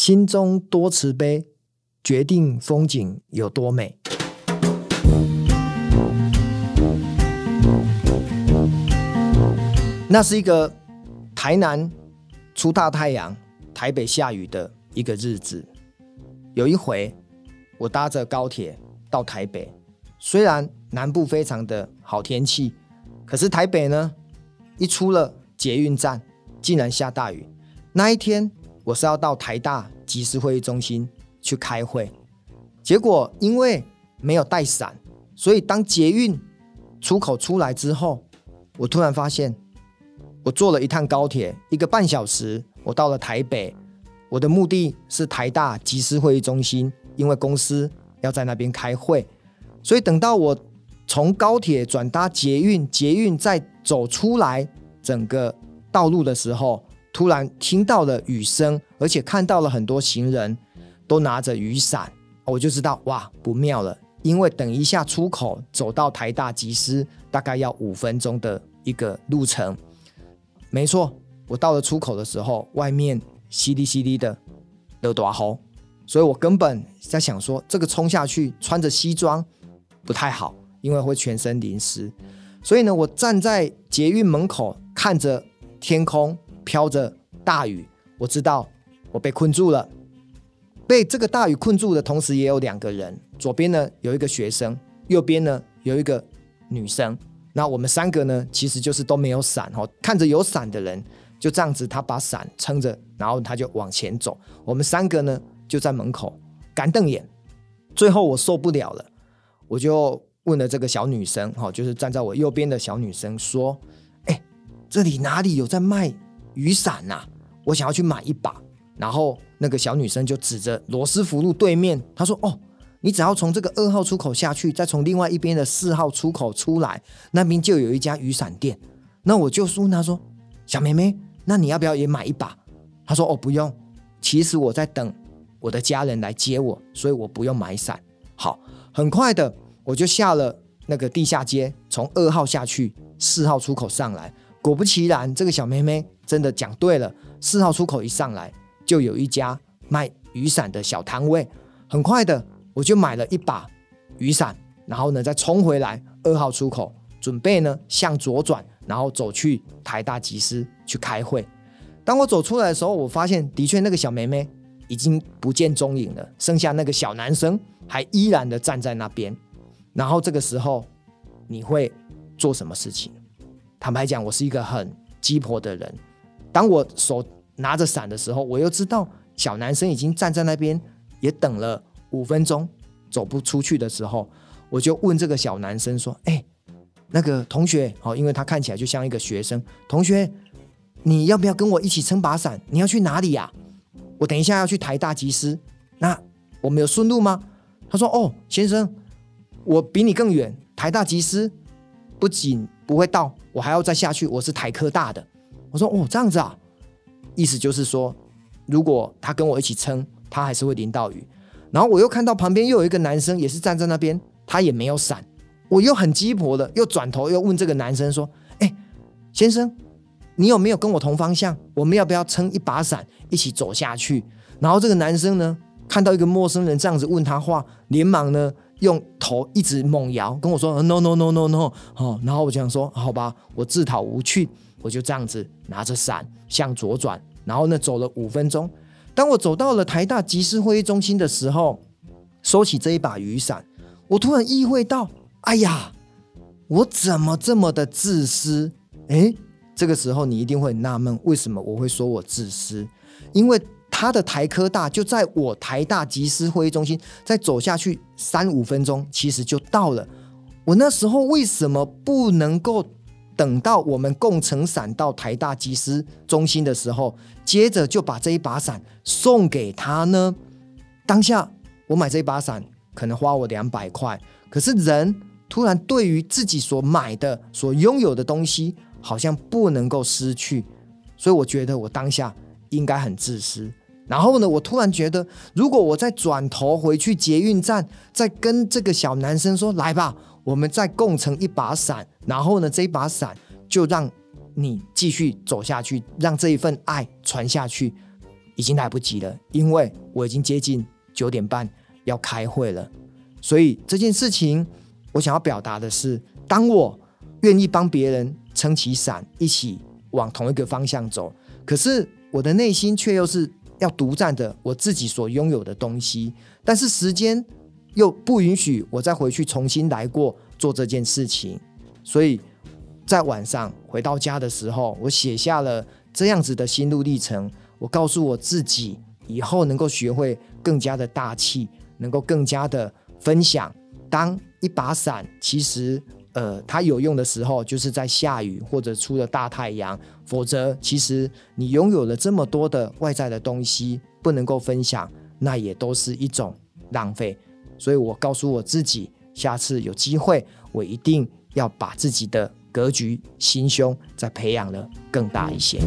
心中多慈悲，决定风景有多美。那是一个台南出大太阳，台北下雨的一个日子。有一回，我搭着高铁到台北，虽然南部非常的好天气，可是台北呢，一出了捷运站，竟然下大雨。那一天，我是要到台大集思会议中心去开会，结果因为没有带伞，所以当捷运出口出来之后，我突然发现，我坐了一趟高铁，一个半小时，我到了台北。我的目的是台大集思会议中心，因为公司要在那边开会，所以等到我从高铁转搭捷运，捷运再走出来整个道路的时候，突然听到了雨声，而且看到了很多行人都拿着雨伞，我就知道哇，不妙了，因为等一下出口走到台大集思大概要五分钟的一个路程。没错，我到了出口的时候，外面。淅沥淅沥的的大雨，所以我根本在想说，这个冲下去穿着西装不太好，因为会全身淋湿。所以呢，我站在捷运门口，看着天空飘着大雨，我知道我被困住了。被这个大雨困住的同时，也有两个人，左边呢有一个学生，右边呢有一个女生。那我们三个呢，其实就是都没有伞哦，看着有伞的人。就这样子，他把伞撑着，然后他就往前走。我们三个呢，就在门口干瞪眼。最后我受不了了，我就问了这个小女生，哈，就是站在我右边的小女生，说：“哎，这里哪里有在卖雨伞呐？我想要去买一把。”然后那个小女生就指着罗斯福路对面，她说：“哦，你只要从这个二号出口下去，再从另外一边的四号出口出来，那边就有一家雨伞店。”那我就问她说：“小妹妹。”那你要不要也买一把？他说：“哦，不用。其实我在等我的家人来接我，所以我不用买伞。”好，很快的我就下了那个地下街，从二号下去，四号出口上来。果不其然，这个小妹妹真的讲对了。四号出口一上来，就有一家卖雨伞的小摊位。很快的，我就买了一把雨伞，然后呢，再冲回来二号出口，准备呢向左转。然后走去台大集思去开会。当我走出来的时候，我发现的确那个小妹妹已经不见踪影了，剩下那个小男生还依然的站在那边。然后这个时候你会做什么事情？坦白讲，我是一个很鸡婆的人。当我手拿着伞的时候，我又知道小男生已经站在那边，也等了五分钟，走不出去的时候，我就问这个小男生说：“哎。”那个同学，好，因为他看起来就像一个学生。同学，你要不要跟我一起撑把伞？你要去哪里呀？我等一下要去台大集思，那我们有顺路吗？他说：哦，先生，我比你更远。台大集思不仅不会到，我还要再下去。我是台科大的。我说：哦，这样子啊，意思就是说，如果他跟我一起撑，他还是会淋到雨。然后我又看到旁边又有一个男生，也是站在那边，他也没有伞。我又很鸡婆的，又转头又问这个男生说：“哎，先生，你有没有跟我同方向？我们要不要撑一把伞一起走下去？”然后这个男生呢，看到一个陌生人这样子问他话，连忙呢用头一直猛摇，跟我说：“No no no no no。”哦，然后我就想说：“好吧，我自讨无趣，我就这样子拿着伞向左转，然后呢走了五分钟。当我走到了台大集思会议中心的时候，收起这一把雨伞，我突然意会到。哎呀，我怎么这么的自私？诶，这个时候你一定会纳闷，为什么我会说我自私？因为他的台科大就在我台大集思会议中心，再走下去三五分钟，其实就到了。我那时候为什么不能够等到我们共撑伞到台大集思中心的时候，接着就把这一把伞送给他呢？当下我买这一把伞可能花我两百块，可是人。突然，对于自己所买的、所拥有的东西，好像不能够失去，所以我觉得我当下应该很自私。然后呢，我突然觉得，如果我再转头回去捷运站，再跟这个小男生说：“来吧，我们再共撑一把伞。”然后呢，这一把伞就让你继续走下去，让这一份爱传下去，已经来不及了，因为我已经接近九点半要开会了。所以这件事情，我想要表达的是，当我愿意帮别人撑起伞，一起往同一个方向走，可是我的内心却又是要独占的我自己所拥有的东西，但是时间又不允许我再回去重新来过做这件事情，所以在晚上回到家的时候，我写下了这样子的心路历程。我告诉我自己，以后能够学会更加的大气，能够更加的分享。当一把伞，其实呃，它有用的时候，就是在下雨或者出了大太阳。否则，其实你拥有了这么多的外在的东西，不能够分享，那也都是一种浪费。所以我告诉我自己，下次有机会，我一定要把自己的格局、心胸再培养得更大一些。